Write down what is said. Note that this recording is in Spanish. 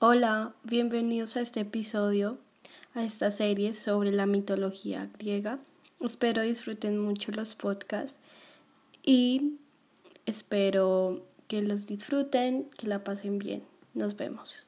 Hola, bienvenidos a este episodio, a esta serie sobre la mitología griega. Espero disfruten mucho los podcasts y espero que los disfruten, que la pasen bien. Nos vemos.